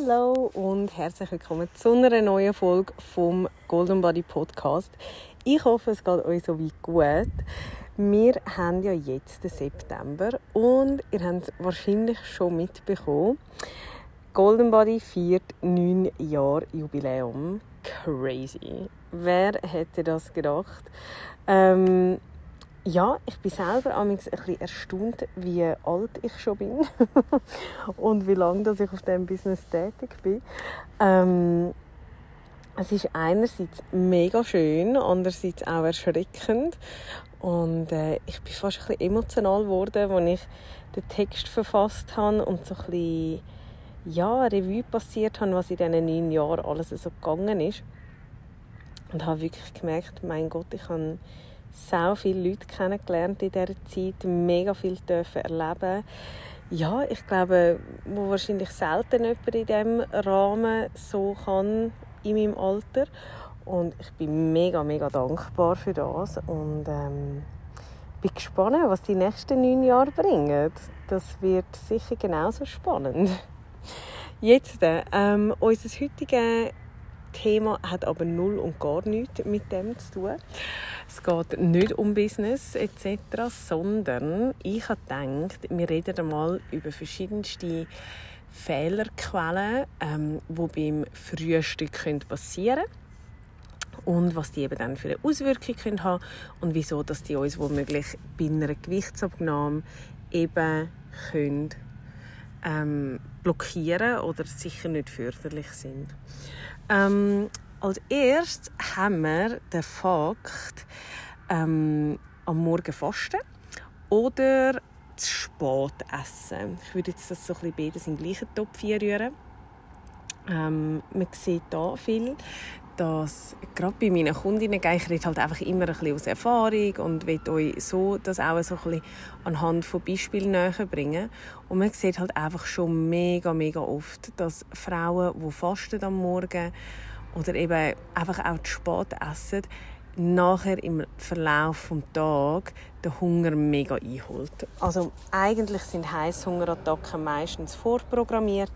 Hallo und herzlich willkommen zu einer neuen Folge vom Golden Body Podcast. Ich hoffe, es geht euch so weit gut. Wir haben ja jetzt den September und ihr habt es wahrscheinlich schon mitbekommen. Golden Body feiert neun Jahre Jubiläum. Crazy. Wer hätte das gedacht? Ähm, ja, ich bin selber ein bisschen erstaunt, wie alt ich schon bin und wie lange ich auf diesem Business tätig bin. Ähm, es ist einerseits mega schön, andererseits auch erschreckend. Und äh, ich bin fast ein bisschen emotional geworden, als ich den Text verfasst habe und so ein bisschen ja, Revue passiert habe, was in diesen neun Jahren alles so gegangen ist. Und habe wirklich gemerkt, mein Gott, ich habe so viele Leute kennengelernt in dieser Zeit, mega viel dürfen erleben. Ja, ich glaube, wo wahrscheinlich selten jemand in diesem Rahmen so kann in meinem Alter. Und ich bin mega, mega dankbar für das. Und ähm, bin gespannt, was die nächsten neun Jahre bringen. Das wird sicher genauso spannend. Jetzt, ähm, unser heutiges Thema hat aber null und gar nichts mit dem zu tun. Es geht nicht um Business etc., sondern ich habe gedacht, wir reden einmal über verschiedenste Fehlerquellen, ähm, die beim Frühstück passieren können und was die eben dann für eine Auswirkung können haben und wieso dass die uns womöglich bei einer Gewichtsabnahme eben können, ähm, blockieren oder sicher nicht förderlich sind. Ähm, als erstes haben wir den Fakt ähm, am Morgen fasten oder zu spät essen. Ich würde jetzt das so ein beides in den gleichen Topf rühren. Ähm, man sieht hier viel, dass gerade bei meinen Kundinnen, ich rede halt einfach immer ein bisschen aus Erfahrung und will euch so das auch so ein bisschen anhand von Beispielen näher bringen. Und man sieht halt einfach schon mega, mega oft, dass Frauen, die fasten am Morgen oder eben einfach auch zu spät essen, nachher im Verlauf des Tages den Hunger mega einholt. Also eigentlich sind Heißhungerattacken meistens vorprogrammiert,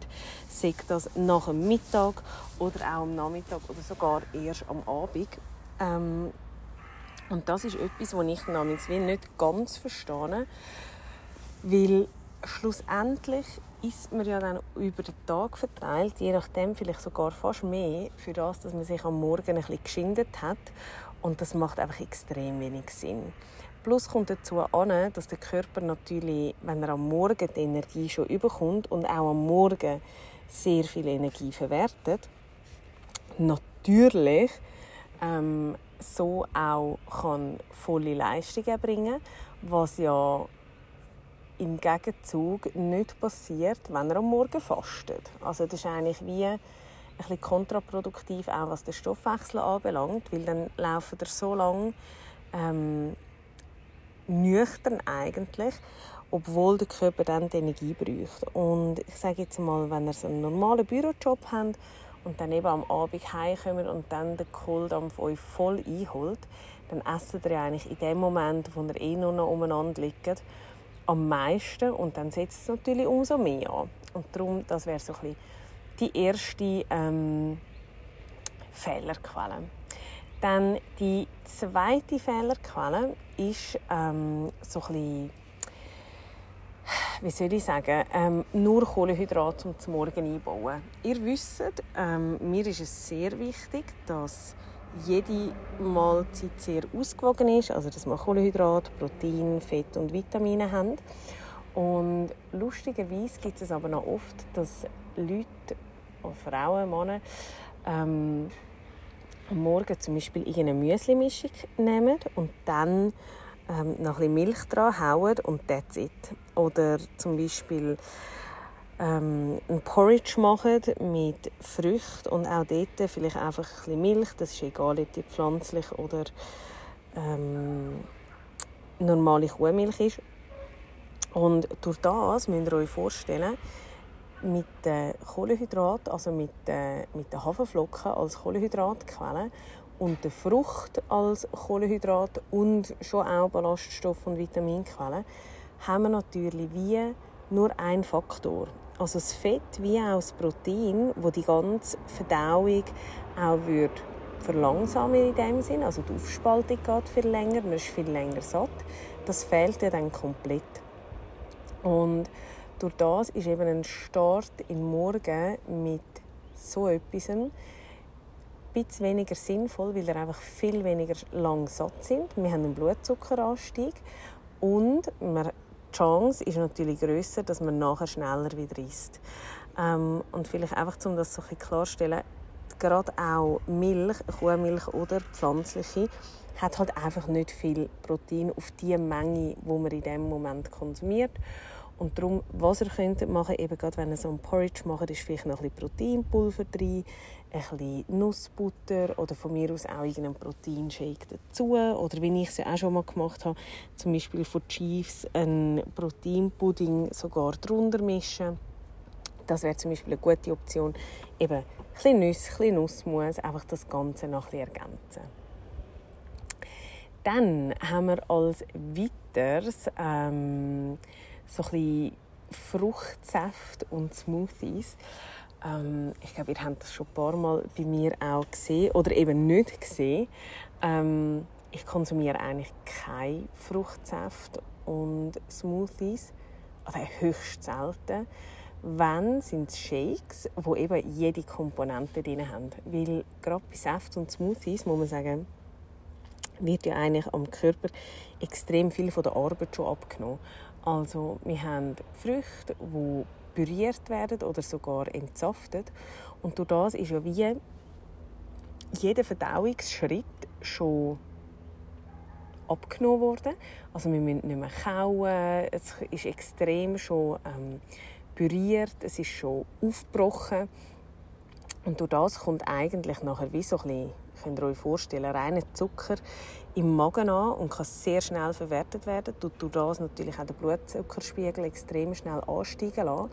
sei das nach dem Mittag oder auch am Nachmittag oder sogar erst am Abend. Ähm, und das ist etwas, was ich namens nicht ganz verstehe, weil schlussendlich isst man ja dann über den Tag verteilt, je nachdem vielleicht sogar fast mehr, für das, dass man sich am Morgen ein bisschen geschindet hat und das macht einfach extrem wenig Sinn. Plus kommt dazu an, dass der Körper natürlich, wenn er am Morgen die Energie schon überkommt und auch am Morgen sehr viel Energie verwertet, natürlich ähm, so auch kann volle Leistung erbringen, was ja im Gegenzug nicht passiert, wenn er am Morgen fastet. Also das ist eigentlich wie ein bisschen kontraproduktiv, auch was den Stoffwechsel anbelangt, weil dann laufen er so lange ähm, nüchtern eigentlich, obwohl der Körper dann die Energie braucht. Und ich sage jetzt mal, wenn ihr so einen normalen Bürojob habt und dann eben am Abend heimkommt und dann den Kohldampf euch voll einholt, dann essen ihr eigentlich in dem Moment, wo ihr eh nur noch umeinander liegt, am meisten und dann setzt es natürlich umso mehr an. Und darum, das wäre so ein bisschen die erste ähm, Fehlerquelle. Dann die zweite Fehlerquelle ist ähm, so ein bisschen, wie soll ich sagen, ähm, nur Kohlenhydrate zum Morgen einbauen. Ihr wisst, ähm, mir ist es sehr wichtig, dass jede Mahlzeit sehr ausgewogen ist, also dass man Kohlenhydrate, Protein, Fett und Vitamine haben. Und lustigerweise gibt es aber noch oft, dass Leute, Frauen, Männer, ähm, am Morgen zum Beispiel eine Müsli-Mischung nehmen und dann ähm, noch ein bisschen Milch dran hauen und that's it. Oder zum Beispiel ähm, ein Porridge machen mit Früchten und auch dort vielleicht einfach ein bisschen Milch, das ist egal, ob die pflanzlich oder ähm, normale Kuhmilch ist. Und durch das müsst ihr euch vorstellen, mit den Kohlenhydraten, also mit den, mit den Haferflocken als Kohlenhydratquelle und der Frucht als Kohlenhydrat und schon auch Ballaststoff- und Vitaminquelle, haben wir natürlich wie nur einen Faktor. Also das Fett wie auch das Protein, wo die ganze Verdauung auch würde verlangsamen in dem Sinn, also die Aufspaltung geht viel länger, man ist viel länger satt. Das fehlt ja dann komplett. Und durch das ist eben ein Start in Morgen mit so etwas ein bisschen weniger sinnvoll, weil wir einfach viel weniger lang satt sind. Wir haben einen Blutzuckeranstieg und wir Chance ist natürlich größer, dass man nachher schneller wieder isst. Ähm, und vielleicht einfach, um das so ein bisschen klarzustellen, gerade auch Milch, Kuhmilch oder pflanzliche, hat halt einfach nicht viel Protein auf die Menge, wo man in dem Moment konsumiert. Und darum, was ihr könnt machen, eben gerade wenn ihr so ein Porridge macht, ist vielleicht noch ein bisschen Proteinpulver drin, ein bisschen Nussbutter oder von mir aus auch irgendeinen Proteinshake dazu. Oder wie ich es ja auch schon mal gemacht habe, zum Beispiel von Chiefs einen Proteinpudding sogar drunter mischen. Das wäre zum Beispiel eine gute Option. Eben ein bisschen Nüsse, ein bisschen Nussmus, einfach das Ganze noch ein bisschen ergänzen. Dann haben wir als weiteres ähm, so ein Fruchtsaft und Smoothies. Ähm, ich glaube, ihr habt das schon ein paar Mal bei mir auch gesehen oder eben nicht gesehen. Ähm, ich konsumiere eigentlich keine Fruchtsaft und Smoothies, also höchst selten. Wenn sind es Shakes, wo eben jede Komponente drin haben. Weil gerade bei Saft und Smoothies muss man sagen, wird ja eigentlich am Körper extrem viel von der Arbeit schon abgenommen. Also wir haben Früchte, die püriert werden oder sogar entsaftet. Und durch das ist ja wie jeder Verdauungsschritt schon abgenommen worden. Also wir müssen nicht mehr kauen, es ist extrem schon ähm, püriert, es ist schon aufgebrochen. Und durch das kommt eigentlich nachher wie so ein bisschen, könnt ihr euch vorstellen, reiner Zucker im Magen an und kann sehr schnell verwertet werden. Tut durch das natürlich auch den Blutzuckerspiegel extrem schnell ansteigen lassen.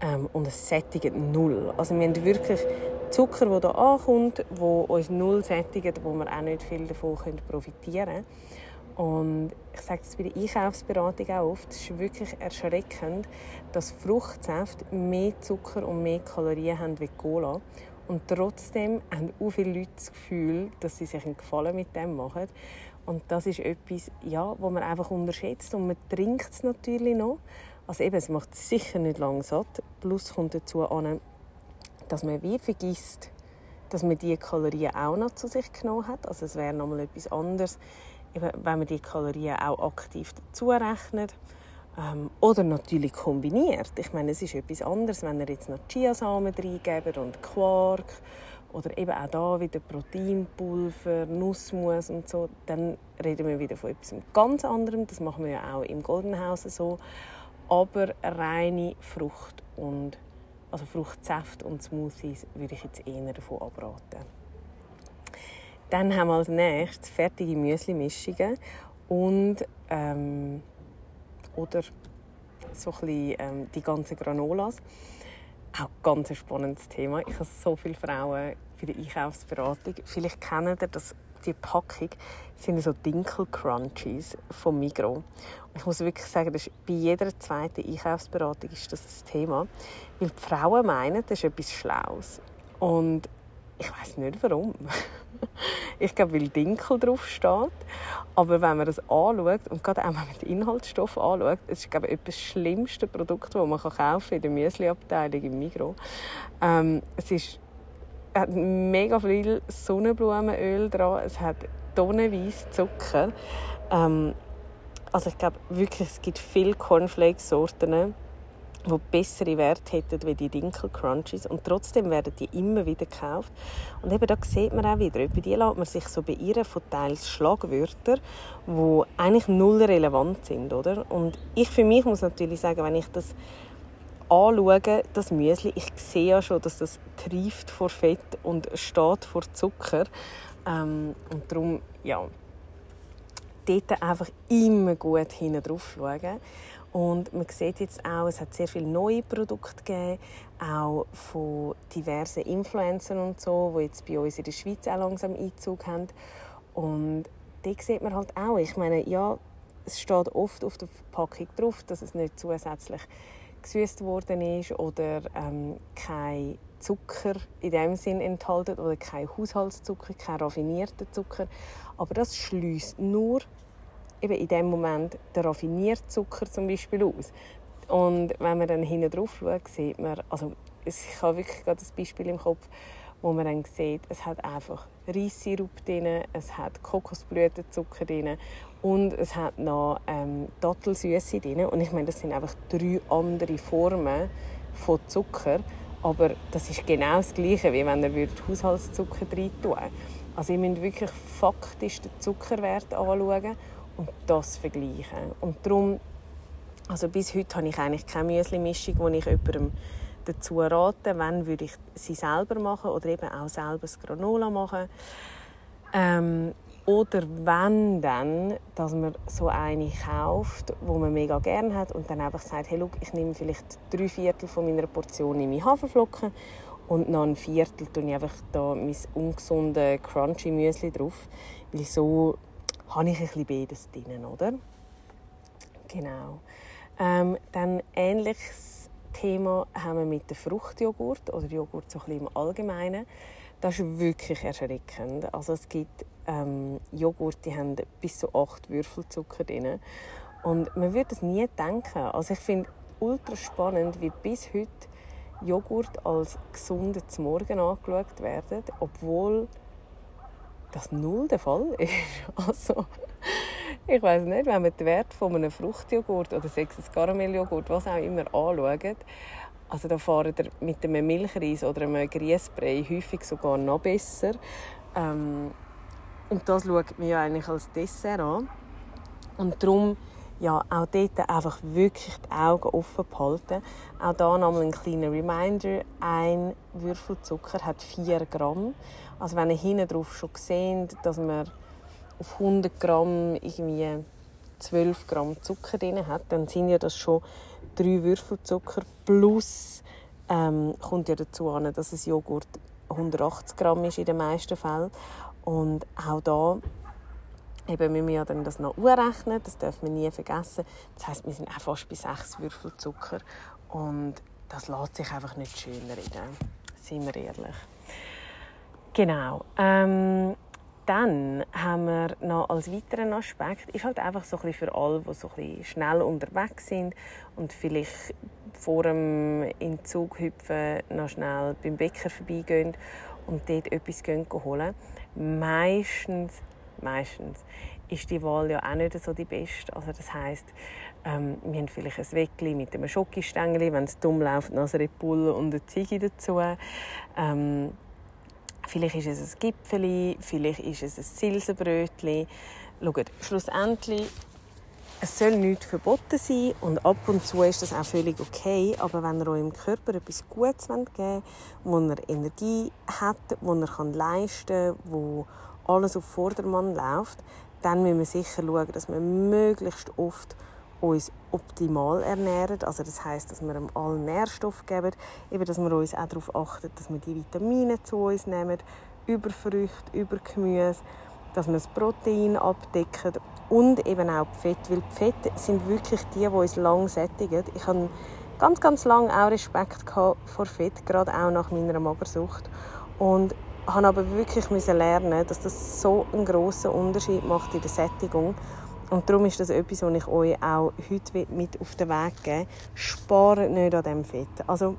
Ähm, und es sättigt null. Also wir haben wirklich Zucker, der hier ankommt, wo uns null sättigt, wo wir auch nicht viel davon profitieren können. Und ich sage es bei der Einkaufsberatung auch oft, es ist wirklich erschreckend, dass Fruchtsäfte mehr Zucker und mehr Kalorien haben wie Cola. Und trotzdem haben auch viele Leute das Gefühl, dass sie sich einen Gefallen mit dem machen. Und das ist etwas, ja, wo man einfach unterschätzt. Und man trinkt es natürlich noch. Also eben, es macht sicher nicht lang satt. Plus kommt dazu an, dass man wie vergisst, dass man diese Kalorien auch noch zu sich genommen hat. Also es wäre nochmal etwas anderes, wenn man die Kalorien auch aktiv dazu rechnet. Ähm, oder natürlich kombiniert. Ich meine, es ist etwas anderes, wenn ihr jetzt noch Chiasamen reingebt und Quark oder eben auch da wieder Proteinpulver, Nussmus und so, dann reden wir wieder von etwas ganz anderem. Das machen wir ja auch im Golden House so. Aber reine Frucht und also Fruchtsaft und Smoothies würde ich jetzt eher davon abraten. Dann haben wir als nächstes fertige Müsli-Mischungen und ähm, oder so ein bisschen, ähm, die ganzen Granolas. Auch ganz ein spannendes Thema. Ich habe so viele Frauen für die Einkaufsberatung. Vielleicht kennen ihr das, die Packung sind so Dinkel-Crunchies vom Migros. Und ich muss wirklich sagen, das ist, bei jeder zweiten Einkaufsberatung ist das ein Thema. Weil die Frauen meinen, das ist etwas Schlaues. Und ich weiß nicht warum. ich glaube, weil Dinkel drauf steht. Aber wenn man das anschaut, und gerade auch wenn man den Inhaltsstoff anschaut, es ist glaube ich, das schlimmste Produkt, das man kaufen kann in der Müsli-Abteilung im Migros. Ähm, es ist, hat mega viel Sonnenblumenöl dran, es hat tonnenweise Zucker. Ähm, also ich glaube wirklich, es gibt viele Cornflakes-Sorten die bessere Werte hätten wie die Dinkel Crunchies und trotzdem werden die immer wieder gekauft. Und eben da sieht man auch wieder, bei die lässt man sich so beirren von teils Schlagwörtern, die eigentlich null relevant sind, oder? Und ich für mich muss natürlich sagen, wenn ich das anschaue, das Müsli, ich sehe ja schon, dass das trieft vor Fett und steht vor Zucker. Ähm, und darum, ja, dort einfach immer gut hinten drauf schauen und man sieht jetzt auch, es hat sehr viele neue Produkte gegeben, auch von diversen Influencern und so, die jetzt bei uns in der Schweiz auch langsam Einzug haben. Und da sieht man halt auch, ich meine, ja, es steht oft auf der Verpackung drauf, dass es nicht zusätzlich gesüßt worden ist oder ähm, kein Zucker in dem Sinn enthalten oder kein Haushaltszucker, kein raffinierter Zucker. Aber das schließt nur eben in dem Moment der raffinierte Zucker zum Beispiel aus. Und wenn man dann hinten drauf schaut, sieht man, also ich habe wirklich gerade das Beispiel im Kopf, wo man dann sieht, es hat einfach Reissirup drin, es hat Kokosblütenzucker drin und es hat noch ähm, Dattelsüße drin. Und ich meine, das sind einfach drei andere Formen von Zucker, aber das ist genau das Gleiche, wie wenn ihr Haushaltszucker rein tun Also ihr müsst wirklich faktisch den Zuckerwert anschauen und das vergleichen. Und darum, also bis heute habe ich eigentlich keine Müsli-Mischung, die ich jemandem dazu rate. Wenn würde ich sie selber machen oder eben auch selber das Granola machen. Ähm, oder wenn dann, dass man so eine kauft, wo man mega gerne hat und dann einfach sagt, hey, look, ich nehme vielleicht drei Viertel von meiner Portion in meine Haferflocken und noch ein Viertel tue ich einfach da mein ungesunde Crunchy Müsli drauf, weil so habe ich ein bisschen beides drin, oder? Genau. Ähm, dann ähnliches Thema haben wir mit dem Fruchtjoghurt oder Joghurt so ein bisschen im Allgemeinen. Das ist wirklich erschreckend. Also es gibt ähm, Joghurt, die haben bis zu acht Würfelzucker drin. Und man würde es nie denken. Also ich finde ultra spannend, wie bis heute Joghurt als gesunde zum Morgen angeschaut werden, obwohl das null der Fall ist. Also, ich weiß nicht, wenn man den Wert von einem Fruchtjoghurt oder sechs Karamelljoghurt, was auch immer, anschaut, also da fahren ihr mit einem Milchreis oder einem Grießbrei häufig sogar noch besser. Ähm, und das schaut man ja eigentlich als Dessert an. Und darum ja, auch dort einfach wirklich die Augen offen behalten. Auch da nochmal ein kleiner Reminder. Ein Würfel Zucker hat 4 Gramm. Also wenn ihr hinten drauf schon seht, dass man auf 100 Gramm irgendwie 12 Gramm Zucker drin hat, dann sind ja das schon drei Würfel Zucker plus ähm, kommt ja dazu an, dass es Joghurt 180 Gramm ist in den meisten Fällen und auch da eben müssen wir ja dann das noch urrechnen, das dürfen wir nie vergessen. Das heißt, wir sind auch fast bei 6 Würfel Zucker und das lässt sich einfach nicht schöner reden, seien wir ehrlich. Genau. Ähm, dann haben wir noch als weiteren Aspekt, ist halt einfach so ein bisschen für alle, die so ein bisschen schnell unterwegs sind und vielleicht vor dem in Zug hüpfen noch schnell beim Bäcker vorbeigehen und dort etwas holen. Meistens, meistens ist die Wahl ja auch nicht so die beste. Also das heisst, ähm, wir haben vielleicht ein Weckli mit einem Schokostängel, wenn es dumm läuft, noch ein Red Bull und eine Ziege dazu. Ähm, Vielleicht ist es ein Gipfeli, vielleicht ist es ein Silsenbrötchen. Schaut, schlussendlich, es soll nichts verboten sein und ab und zu ist das auch völlig okay. Aber wenn ihr eurem Körper etwas Gutes geben wollt, wo er Energie hat, wo er leisten kann, wo alles auf Vordermann läuft, dann müssen wir sicher schauen, dass wir möglichst oft uns optimal ernähren. Also das heißt, dass wir allen Nährstoff geben, eben, dass wir uns auch darauf achten, dass wir die Vitamine zu uns nehmen, über Früchte, über Gemüse, dass wir das Protein abdecken und eben auch die Fette, weil die sind wirklich die, die uns lang sättigen. Ich habe ganz, ganz lange auch Respekt vor Fett, gerade auch nach meiner Magersucht und habe aber wirklich lernen, dass das so einen grossen Unterschied macht in der Sättigung und darum ist das etwas, was ich euch auch heute mit auf den Weg will. Spart nicht an diesem Fett. Also,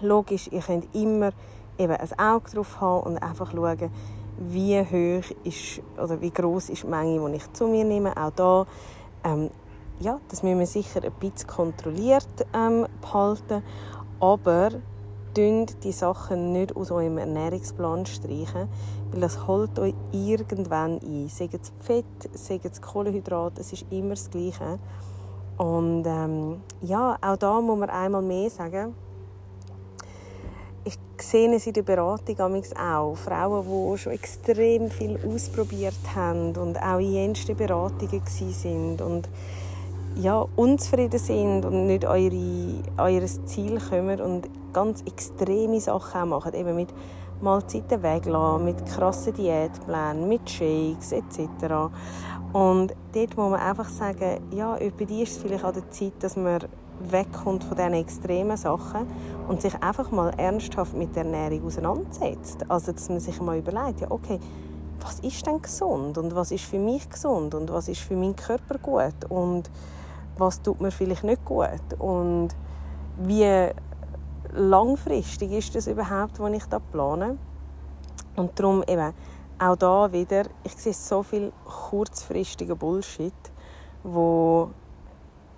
logisch, ihr könnt immer eben ein Auge drauf haben und einfach schauen, wie hoch ist oder wie groß ist die Menge, die ich zu mir nehme. Auch da ähm, ja, das müssen wir sicher ein bisschen kontrolliert ähm, behalten, aber die Sachen nicht aus eurem Ernährungsplan streichen, weil das holt euch irgendwann ein. Sei es Fett, sei es Kohlenhydrat, es ist immer das Gleiche. Und ähm, ja, auch da muss man einmal mehr sagen, ich sehe es in der Beratung auch. Frauen, die schon extrem viel ausprobiert haben und auch in jensten Beratungen sind und ja, unzufrieden sind und nicht eure, eures Ziel kommen und ganz extreme Sachen machen, eben mit Mahlzeiten weglassen, mit krassen Diätplänen, mit Shakes etc. Und dort muss man einfach sagen, ja, bei dir ist es vielleicht an der Zeit, dass man wegkommt von diesen extremen Sachen und sich einfach mal ernsthaft mit der Ernährung auseinandersetzt. Also, dass man sich mal überlegt, ja, okay, was ist denn gesund und was ist für mich gesund und was ist für meinen Körper gut und was tut mir vielleicht nicht gut und wie langfristig ist das überhaupt, was ich da plane. Und darum eben auch da wieder, ich sehe so viel kurzfristiger Bullshit, wo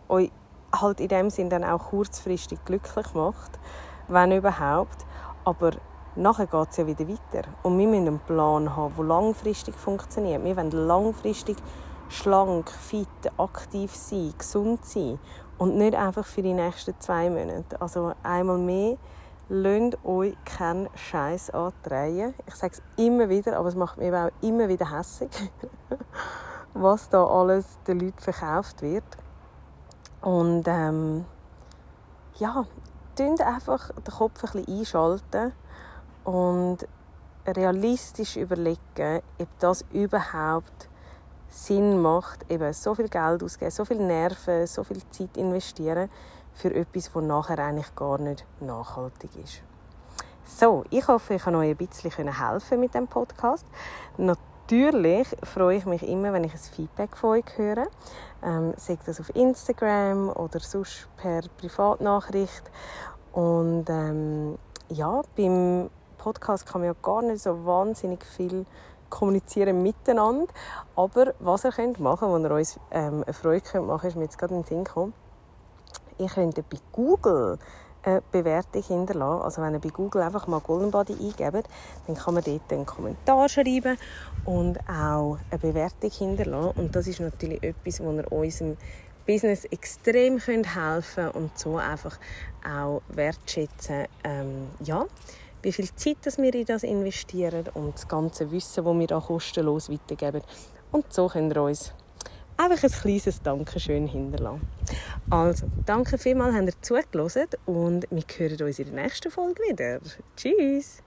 euch halt in dem Sinn dann auch kurzfristig glücklich macht, wenn überhaupt, aber nachher geht es ja wieder weiter. Und wir müssen einen Plan haben, der langfristig funktioniert. Wir wollen langfristig schlank, fit, aktiv sein, gesund sein und nicht einfach für die nächsten zwei Monate. Also einmal mehr, lasst euch keinen Scheiß andrehen. Ich sage es immer wieder, aber es macht mich auch immer wieder hässlich, was da alles den Leuten verkauft wird. Und ähm, ja, einfach den Kopf ein bisschen einschalten und realistisch überlegen, ob das überhaupt Sinn macht, eben so viel Geld auszugeben, so viel Nerven, so viel Zeit investieren für etwas, das nachher eigentlich gar nicht nachhaltig ist. So, ich hoffe, ich kann euch ein bisschen helfen mit dem Podcast. Natürlich freue ich mich immer, wenn ich ein Feedback von euch höre. Ähm, sei das auf Instagram oder sonst per Privatnachricht. Und ähm, ja, beim Podcast kann man ja gar nicht so wahnsinnig viel kommunizieren miteinander. Aber was ihr könnt machen könnt, wo ihr uns ähm, eine Freude könnt machen ist mir jetzt gerade in den Sinn gekommen. Ihr könnt bei Google eine Bewertung hinterlassen. Also wenn ihr bei Google einfach mal Golden Body eingebt, dann kann man dort einen Kommentar schreiben und auch eine Bewertung hinterlassen. Und das ist natürlich etwas, wo ihr unserem Business extrem helfen könnt und so einfach auch wertschätzen. Ähm, ja, wie viel Zeit dass wir in das investieren und das ganze Wissen, das wir da kostenlos weitergeben. Und so könnt ihr uns einfach ein kleines Dankeschön hinterlassen. Also, danke vielmals, habt ihr zugelassen und wir hören uns in der nächsten Folge wieder. Tschüss!